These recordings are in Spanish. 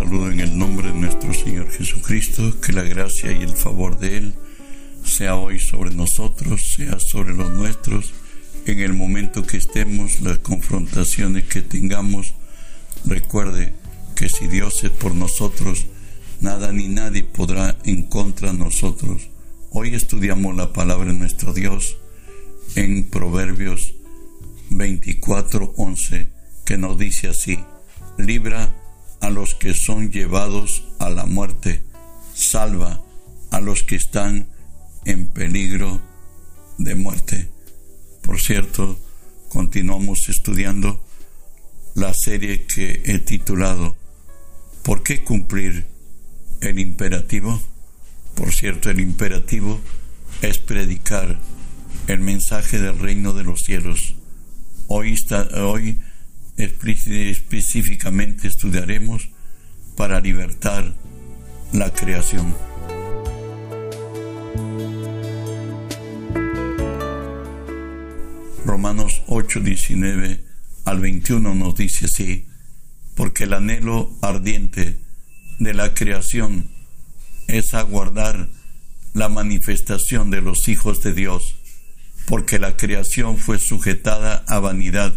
saludo en el nombre de nuestro Señor Jesucristo, que la gracia y el favor de Él sea hoy sobre nosotros, sea sobre los nuestros, en el momento que estemos, las confrontaciones que tengamos. Recuerde que si Dios es por nosotros, nada ni nadie podrá en contra de nosotros. Hoy estudiamos la palabra de nuestro Dios en Proverbios 24:11, que nos dice así: Libra a los que son llevados a la muerte, salva a los que están en peligro de muerte. Por cierto, continuamos estudiando la serie que he titulado ¿Por qué cumplir el imperativo? Por cierto, el imperativo es predicar el mensaje del reino de los cielos. Hoy, está, hoy específicamente estudiaremos para libertar la creación. Romanos 8, 19 al 21 nos dice así, porque el anhelo ardiente de la creación es aguardar la manifestación de los hijos de Dios, porque la creación fue sujetada a vanidad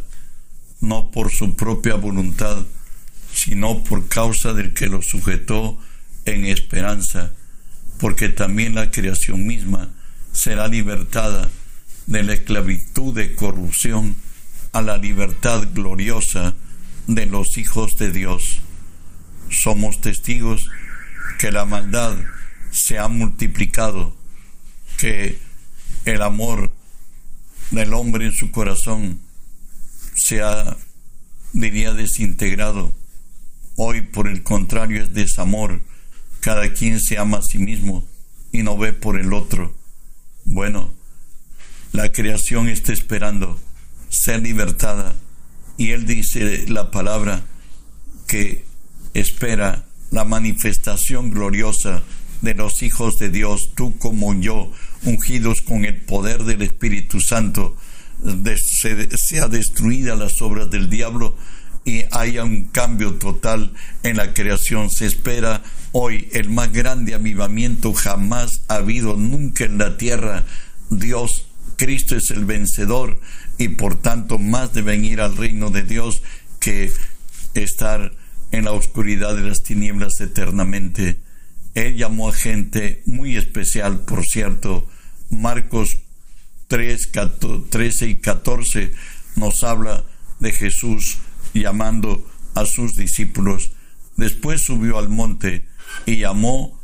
no por su propia voluntad, sino por causa del que lo sujetó en esperanza, porque también la creación misma será libertada de la esclavitud de corrupción a la libertad gloriosa de los hijos de Dios. Somos testigos que la maldad se ha multiplicado, que el amor del hombre en su corazón se ha, diría, desintegrado. Hoy, por el contrario, es desamor. Cada quien se ama a sí mismo y no ve por el otro. Bueno, la creación está esperando ser libertada y él dice la palabra que espera la manifestación gloriosa de los hijos de Dios, tú como yo, ungidos con el poder del Espíritu Santo, sea destruida las obras del diablo y haya un cambio total en la creación. Se espera hoy el más grande avivamiento jamás ha habido nunca en la tierra. Dios, Cristo es el vencedor y por tanto más deben venir al reino de Dios que estar en la oscuridad de las tinieblas eternamente. Él llamó a gente muy especial, por cierto. Marcos 3, 13 y 14 nos habla de Jesús llamando a sus discípulos. Después subió al monte y llamó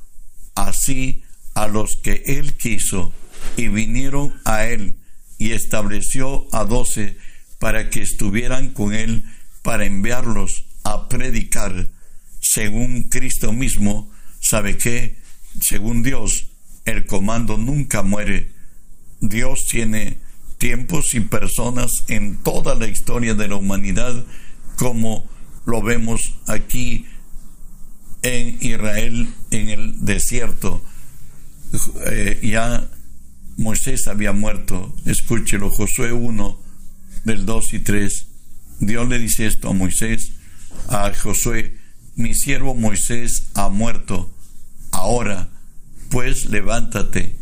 así a los que él quiso y vinieron a él y estableció a doce para que estuvieran con él para enviarlos a predicar según Cristo mismo. Sabe que según Dios el comando nunca muere Dios tiene tiempos y personas en toda la historia de la humanidad, como lo vemos aquí en Israel, en el desierto. Eh, ya Moisés había muerto. Escúchelo, Josué 1, del 2 y 3. Dios le dice esto a Moisés, a Josué, mi siervo Moisés ha muerto. Ahora, pues levántate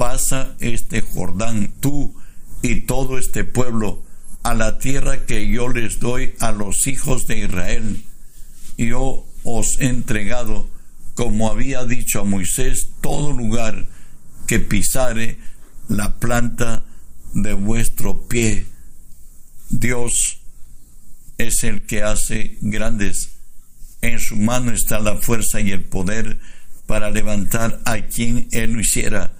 pasa este Jordán, tú y todo este pueblo, a la tierra que yo les doy a los hijos de Israel. Yo os he entregado, como había dicho a Moisés, todo lugar que pisare la planta de vuestro pie. Dios es el que hace grandes. En su mano está la fuerza y el poder para levantar a quien Él lo hiciera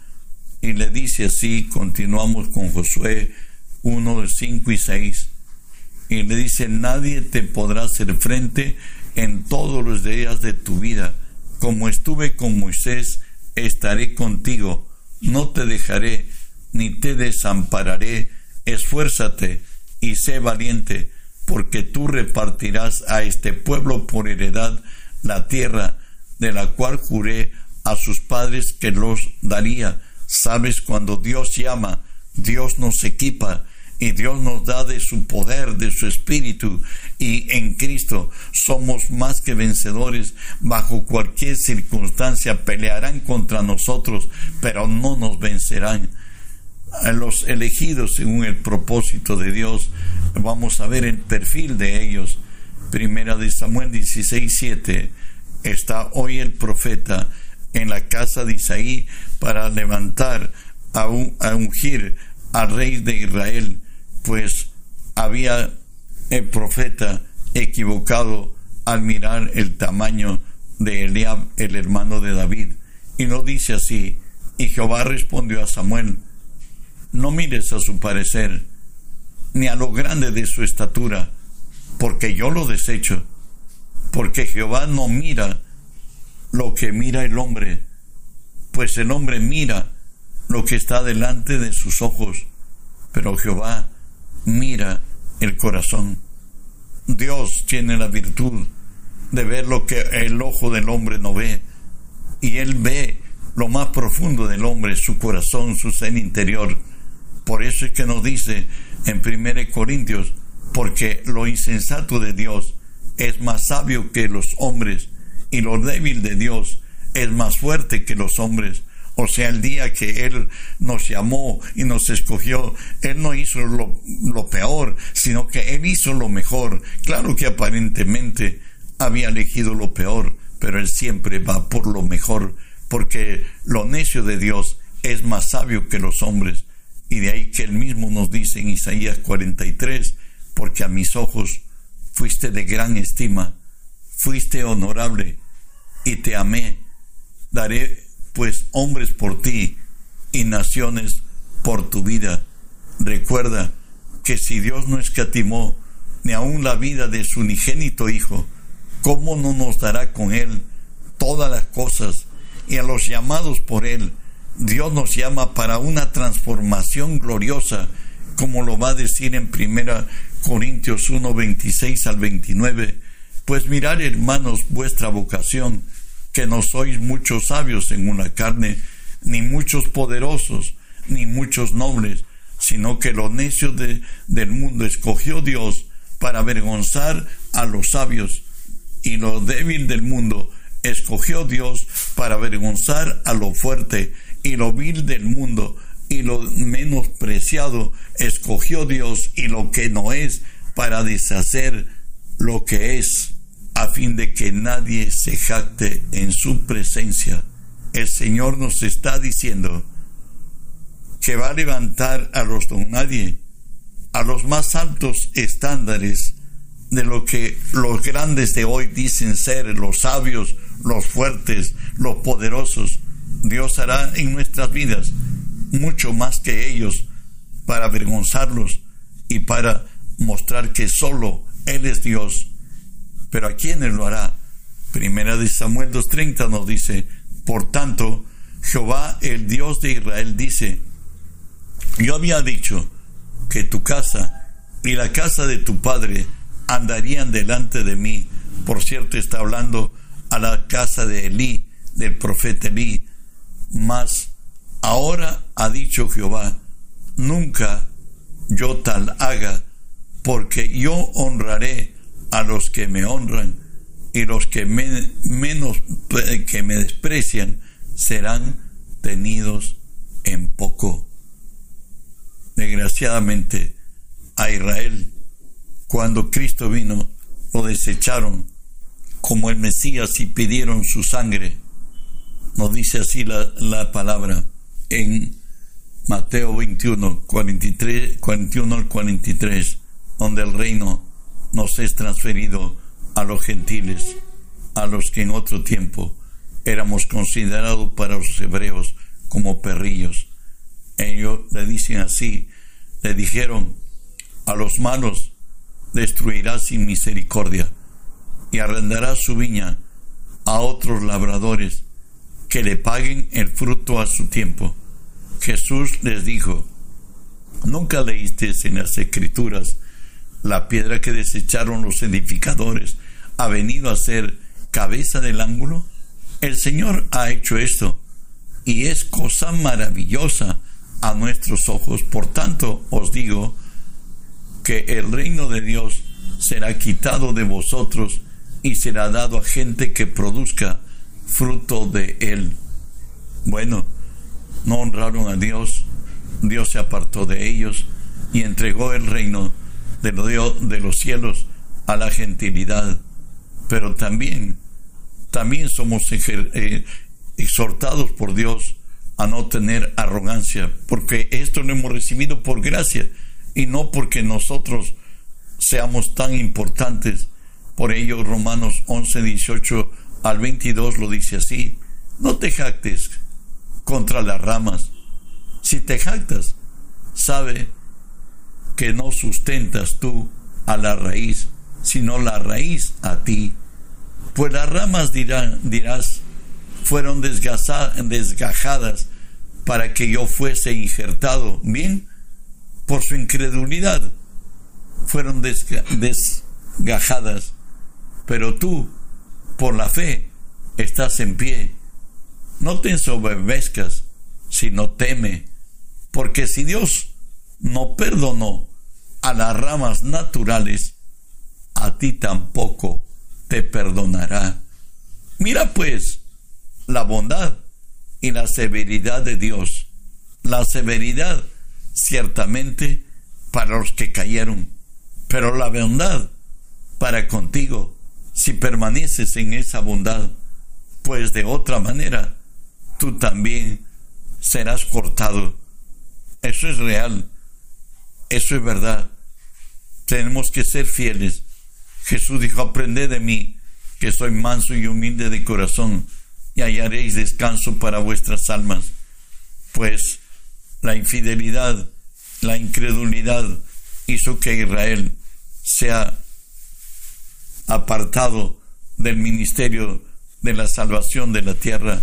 y le dice así, continuamos con Josué 1, 5 y 6, y le dice, nadie te podrá hacer frente en todos los días de tu vida. Como estuve con Moisés, estaré contigo, no te dejaré ni te desampararé, esfuérzate y sé valiente, porque tú repartirás a este pueblo por heredad la tierra de la cual juré a sus padres que los daría Sabes, cuando Dios llama, Dios nos equipa y Dios nos da de su poder, de su espíritu, y en Cristo somos más que vencedores bajo cualquier circunstancia, pelearán contra nosotros, pero no nos vencerán. Los elegidos según el propósito de Dios, vamos a ver el perfil de ellos. Primera de Samuel 16, 7. Está hoy el profeta en la casa de Isaí para levantar a, a ungir al rey de Israel pues había el profeta equivocado al mirar el tamaño de Eliab, el hermano de David. Y no dice así. Y Jehová respondió a Samuel, no mires a su parecer, ni a lo grande de su estatura, porque yo lo desecho, porque Jehová no mira lo que mira el hombre, pues el hombre mira lo que está delante de sus ojos, pero Jehová mira el corazón. Dios tiene la virtud de ver lo que el ojo del hombre no ve. Y Él ve lo más profundo del hombre, su corazón, su ser interior. Por eso es que nos dice en 1 Corintios, porque lo insensato de Dios es más sabio que los hombres y lo débil de Dios es más fuerte que los hombres. O sea, el día que Él nos llamó y nos escogió, Él no hizo lo, peor, sino que Él hizo lo mejor. Claro que aparentemente había elegido lo peor, pero Él siempre va por lo mejor, porque lo necio de Dios es más sabio que los hombres. Y de ahí que Él mismo nos dice en Isaías 43, porque a mis ojos fuiste de gran estima, fuiste honorable y te amé. Daré pues hombres por ti y naciones por tu vida. Recuerda que si Dios no escatimó ni aun la vida de su unigénito Hijo, ¿cómo no nos dará con Él todas las cosas? Y a los llamados por Él, Dios nos llama para una transformación gloriosa, como lo va a decir en primera Corintios 1, 26 al 29. Pues mirar, hermanos, vuestra vocación, que no sois muchos sabios en una carne, ni muchos poderosos, ni muchos nobles, sino que lo necio de, del mundo escogió Dios para avergonzar a los sabios, y lo débil del mundo escogió Dios para avergonzar a lo fuerte, y lo vil del mundo y lo menospreciado escogió Dios, y lo que no es para deshacer lo que es a fin de que nadie se jacte en su presencia. El Señor nos está diciendo que va a levantar a los don nadie, a los más altos estándares de lo que los grandes de hoy dicen ser, los sabios, los fuertes, los poderosos. Dios hará en nuestras vidas mucho más que ellos para avergonzarlos y para mostrar que solo Él es Dios pero ¿a quiénes lo hará? Primera de Samuel 2.30 nos dice, por tanto, Jehová el Dios de Israel dice, yo había dicho que tu casa y la casa de tu padre andarían delante de mí. Por cierto, está hablando a la casa de Elí, del profeta Elí. Mas ahora ha dicho Jehová, nunca yo tal haga, porque yo honraré a los que me honran y los que menos que me desprecian serán tenidos en poco. Desgraciadamente a Israel cuando Cristo vino lo desecharon como el Mesías y pidieron su sangre. Nos dice así la, la palabra en Mateo 21, 43, 41 al 43, donde el reino nos es transferido a los gentiles, a los que en otro tiempo éramos considerados para los hebreos como perrillos. Ellos le dicen así, le dijeron, a los malos destruirá sin misericordia y arrendará su viña a otros labradores que le paguen el fruto a su tiempo. Jesús les dijo, ¿nunca leíste en las escrituras la piedra que desecharon los edificadores ha venido a ser cabeza del ángulo? El Señor ha hecho esto y es cosa maravillosa a nuestros ojos. Por tanto, os digo que el reino de Dios será quitado de vosotros y será dado a gente que produzca fruto de él. Bueno, no honraron a Dios, Dios se apartó de ellos y entregó el reino de, de los cielos a la gentilidad. Pero también, también somos eh, exhortados por Dios a no tener arrogancia, porque esto lo hemos recibido por gracia y no porque nosotros seamos tan importantes. Por ello, Romanos 11, 18 al 22 lo dice así, no te jactes contra las ramas. Si te jactas, sabe que no sustentas tú a la raíz, sino la raíz a ti. Pues las ramas dirán, dirás, fueron desgajadas para que yo fuese injertado. Bien, por su incredulidad fueron desgajadas, pero tú, por la fe, estás en pie. No te ensoberbezcas, sino teme, porque si Dios no perdonó a las ramas naturales, a ti tampoco te perdonará. Mira pues la bondad y la severidad de Dios. La severidad ciertamente para los que cayeron, pero la bondad para contigo si permaneces en esa bondad, pues de otra manera tú también serás cortado. Eso es real, eso es verdad. Tenemos que ser fieles. Jesús dijo, aprended de mí, que soy manso y humilde de corazón, y hallaréis descanso para vuestras almas. Pues la infidelidad, la incredulidad hizo que Israel sea apartado del ministerio de la salvación de la tierra,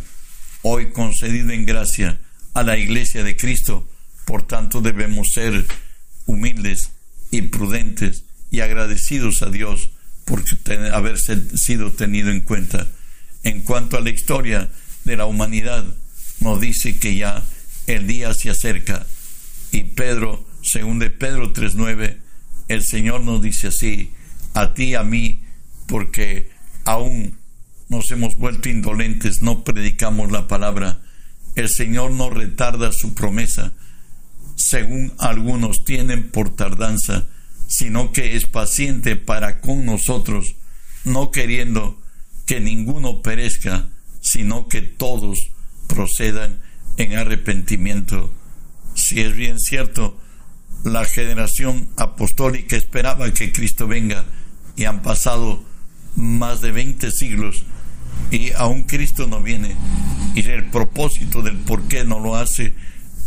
hoy concedido en gracia a la iglesia de Cristo. Por tanto, debemos ser humildes y prudentes y agradecidos a Dios por haber sido tenido en cuenta. En cuanto a la historia de la humanidad, nos dice que ya el día se acerca. Y Pedro, según de Pedro 3.9, el Señor nos dice así, a ti, a mí, porque aún nos hemos vuelto indolentes, no predicamos la palabra. El Señor no retarda su promesa, según algunos tienen por tardanza, sino que es paciente para con nosotros, no queriendo que ninguno perezca, sino que todos procedan en arrepentimiento. Si es bien cierto, la generación apostólica esperaba que Cristo venga y han pasado más de 20 siglos y aún Cristo no viene. Y el propósito del por qué no lo hace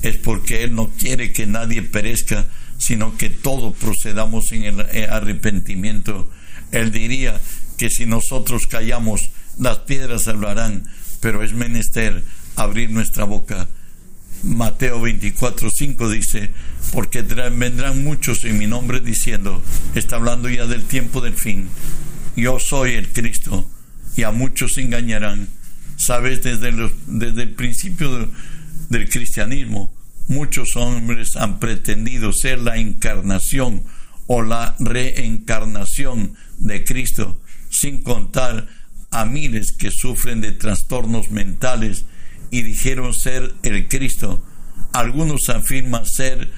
es porque Él no quiere que nadie perezca, sino que todos procedamos en el arrepentimiento. Él diría que si nosotros callamos, las piedras hablarán, pero es menester abrir nuestra boca. Mateo 24, 5 dice, porque vendrán muchos en mi nombre diciendo, está hablando ya del tiempo del fin, yo soy el Cristo, y a muchos engañarán. Sabes, desde, desde el principio del cristianismo, muchos hombres han pretendido ser la encarnación o la reencarnación de Cristo, sin contar a miles que sufren de trastornos mentales y dijeron ser el Cristo. Algunos afirman ser,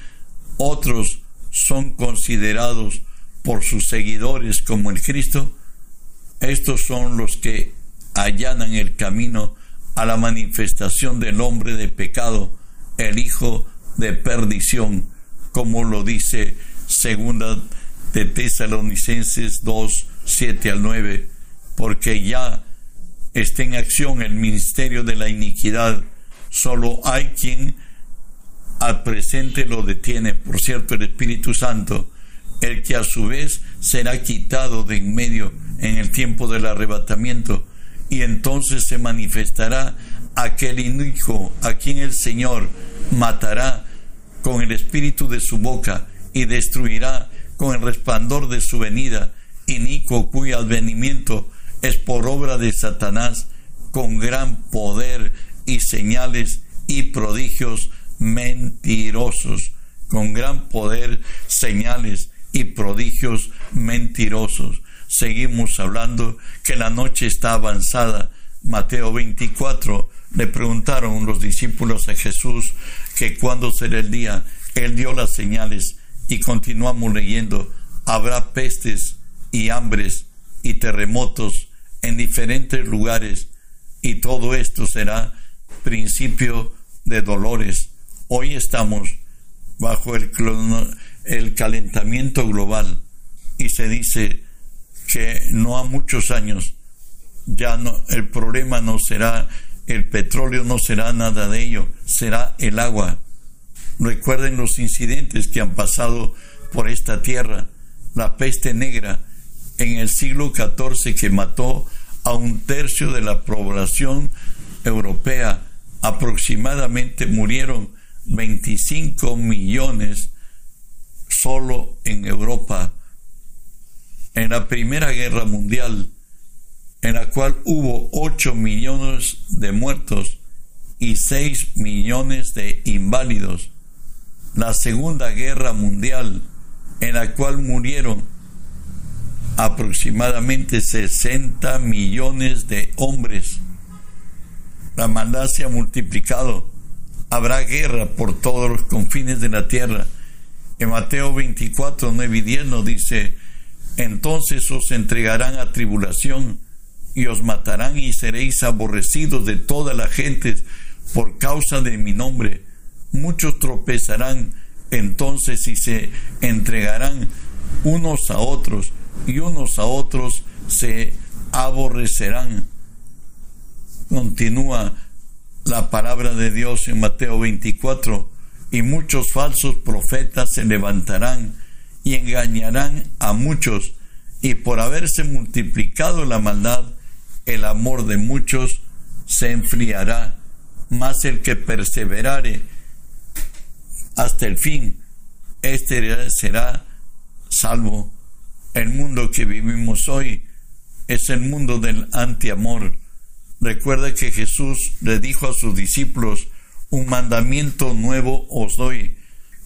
otros son considerados por sus seguidores como el Cristo. Estos son los que allanan el camino a la manifestación del hombre de pecado, el hijo de perdición, como lo dice segunda de Tesalonicenses 2, 7 al 9 porque ya está en acción el ministerio de la iniquidad. Solo hay quien al presente lo detiene, por cierto, el Espíritu Santo, el que a su vez será quitado de en medio en el tiempo del arrebatamiento, y entonces se manifestará aquel inico a quien el Señor matará con el espíritu de su boca y destruirá con el resplandor de su venida, inico cuyo advenimiento es por obra de Satanás con gran poder y señales y prodigios mentirosos, con gran poder, señales y prodigios mentirosos. Seguimos hablando que la noche está avanzada. Mateo 24 le preguntaron los discípulos a Jesús que cuándo será el día. Él dio las señales y continuamos leyendo. Habrá pestes y hambres y terremotos en diferentes lugares y todo esto será principio de dolores. Hoy estamos bajo el, el calentamiento global y se dice que no a muchos años ya no el problema no será el petróleo no será nada de ello será el agua recuerden los incidentes que han pasado por esta tierra la peste negra en el siglo XIV que mató a un tercio de la población europea aproximadamente murieron 25 millones solo en Europa. En la Primera Guerra Mundial, en la cual hubo 8 millones de muertos y 6 millones de inválidos. La Segunda Guerra Mundial, en la cual murieron aproximadamente 60 millones de hombres. La maldad se ha multiplicado. Habrá guerra por todos los confines de la tierra. En Mateo 24, 9 y 10 nos dice, entonces os entregarán a tribulación y os matarán y seréis aborrecidos de todas las gentes por causa de mi nombre. Muchos tropezarán entonces y se entregarán unos a otros y unos a otros se aborrecerán. Continúa la palabra de Dios en Mateo 24, y muchos falsos profetas se levantarán y engañarán a muchos, y por haberse multiplicado la maldad, el amor de muchos se enfriará, mas el que perseverare hasta el fin, este será salvo. El mundo que vivimos hoy es el mundo del antiamor. Recuerda que Jesús le dijo a sus discípulos, un mandamiento nuevo os doy,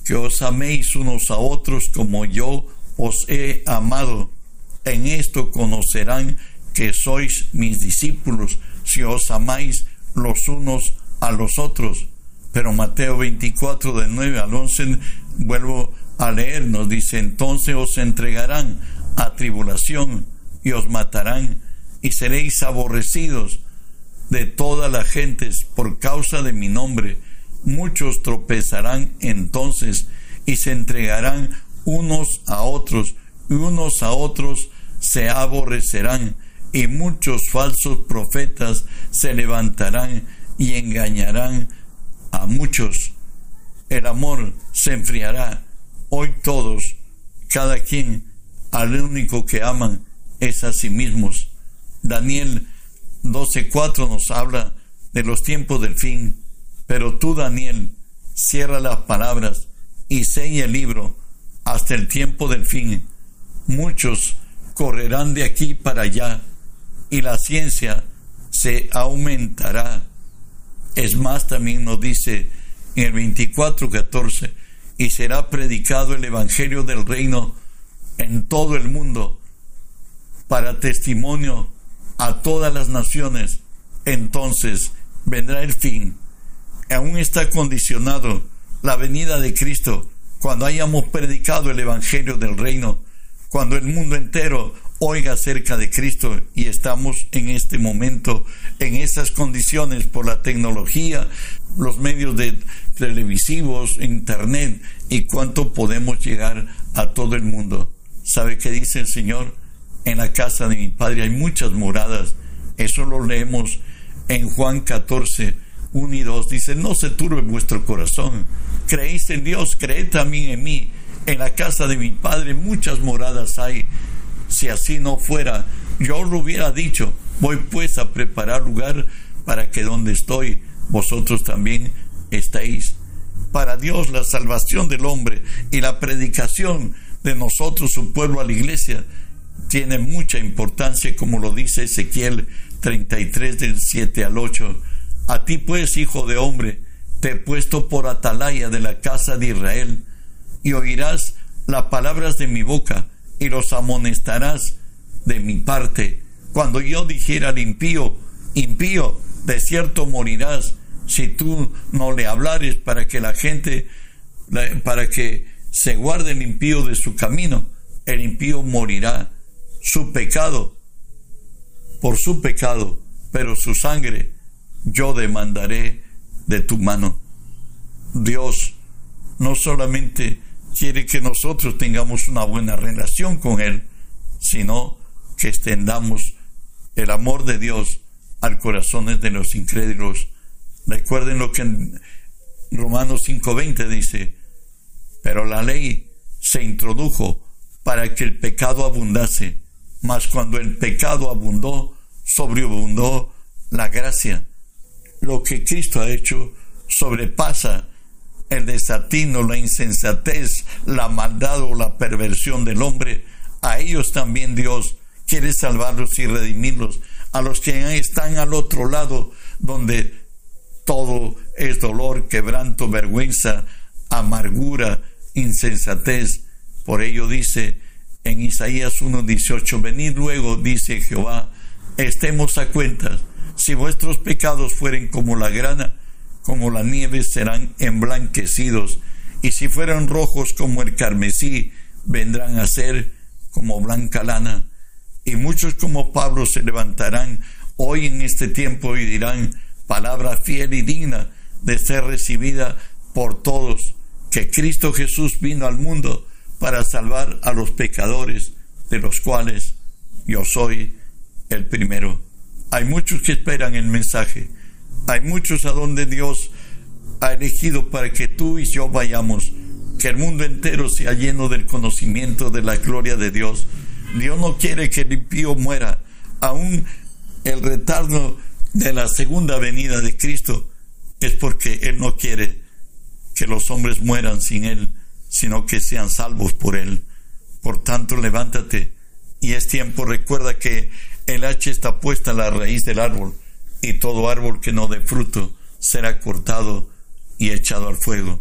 que os améis unos a otros como yo os he amado. En esto conocerán que sois mis discípulos, si os amáis los unos a los otros. Pero Mateo 24 de 9 al 11 vuelvo a leer, nos dice, entonces os entregarán a tribulación y os matarán y seréis aborrecidos de todas las gentes por causa de mi nombre. Muchos tropezarán entonces y se entregarán unos a otros y unos a otros se aborrecerán y muchos falsos profetas se levantarán y engañarán a muchos. El amor se enfriará. Hoy todos, cada quien al único que aman es a sí mismos. Daniel 12:4 nos habla de los tiempos del fin, pero tú, Daniel, cierra las palabras y sella el libro hasta el tiempo del fin. Muchos correrán de aquí para allá y la ciencia se aumentará. Es más, también nos dice en el 24:14, y será predicado el Evangelio del reino en todo el mundo para testimonio a todas las naciones, entonces vendrá el fin. Aún está condicionado la venida de Cristo cuando hayamos predicado el Evangelio del Reino, cuando el mundo entero oiga acerca de Cristo y estamos en este momento en esas condiciones por la tecnología, los medios de televisivos, internet y cuánto podemos llegar a todo el mundo. ¿Sabe qué dice el Señor? En la casa de mi Padre hay muchas moradas. Eso lo leemos en Juan 14, 1 y 2. Dice, no se turbe vuestro corazón. Creéis en Dios, creed también en mí. En la casa de mi Padre muchas moradas hay. Si así no fuera, yo lo hubiera dicho. Voy pues a preparar lugar para que donde estoy, vosotros también estéis. Para Dios la salvación del hombre y la predicación de nosotros, su pueblo, a la iglesia, tiene mucha importancia, como lo dice Ezequiel 33 del 7 al 8. A ti pues, hijo de hombre, te he puesto por atalaya de la casa de Israel, y oirás las palabras de mi boca y los amonestarás de mi parte. Cuando yo dijera al impío, impío, de cierto morirás, si tú no le hablares para que la gente, para que se guarde el impío de su camino, el impío morirá. Su pecado, por su pecado, pero su sangre yo demandaré de tu mano. Dios no solamente quiere que nosotros tengamos una buena relación con Él, sino que extendamos el amor de Dios al corazón de los incrédulos. Recuerden lo que en Romanos 5:20 dice, pero la ley se introdujo para que el pecado abundase, mas cuando el pecado abundó, sobreabundó la gracia. Lo que Cristo ha hecho sobrepasa el desatino, la insensatez, la maldad o la perversión del hombre. A ellos también Dios quiere salvarlos y redimirlos. A los que están al otro lado, donde todo es dolor, quebranto, vergüenza, amargura, insensatez. Por ello dice en Isaías 1.18, venid luego, dice Jehová, estemos a cuentas. Si vuestros pecados fueren como la grana, como la nieve serán emblanquecidos, y si fueran rojos como el carmesí, vendrán a ser como blanca lana. Y muchos como Pablo se levantarán hoy en este tiempo y dirán, palabra fiel y digna de ser recibida por todos, que Cristo Jesús vino al mundo para salvar a los pecadores, de los cuales yo soy el primero. Hay muchos que esperan el mensaje, hay muchos a donde Dios ha elegido para que tú y yo vayamos, que el mundo entero sea lleno del conocimiento de la gloria de Dios. Dios no quiere que el impío muera, aún el retardo de la segunda venida de Cristo es porque Él no quiere que los hombres mueran sin Él, sino que sean salvos por Él. Por tanto, levántate y es tiempo, recuerda que el hacha está puesta a la raíz del árbol y todo árbol que no dé fruto será cortado y echado al fuego.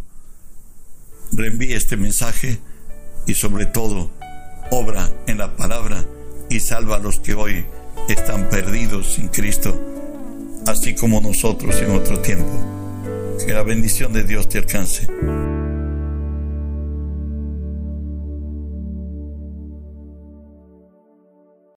Reenvíe este mensaje y sobre todo obra en la palabra y salva a los que hoy están perdidos sin Cristo, así como nosotros en otro tiempo. Que la bendición de Dios te alcance.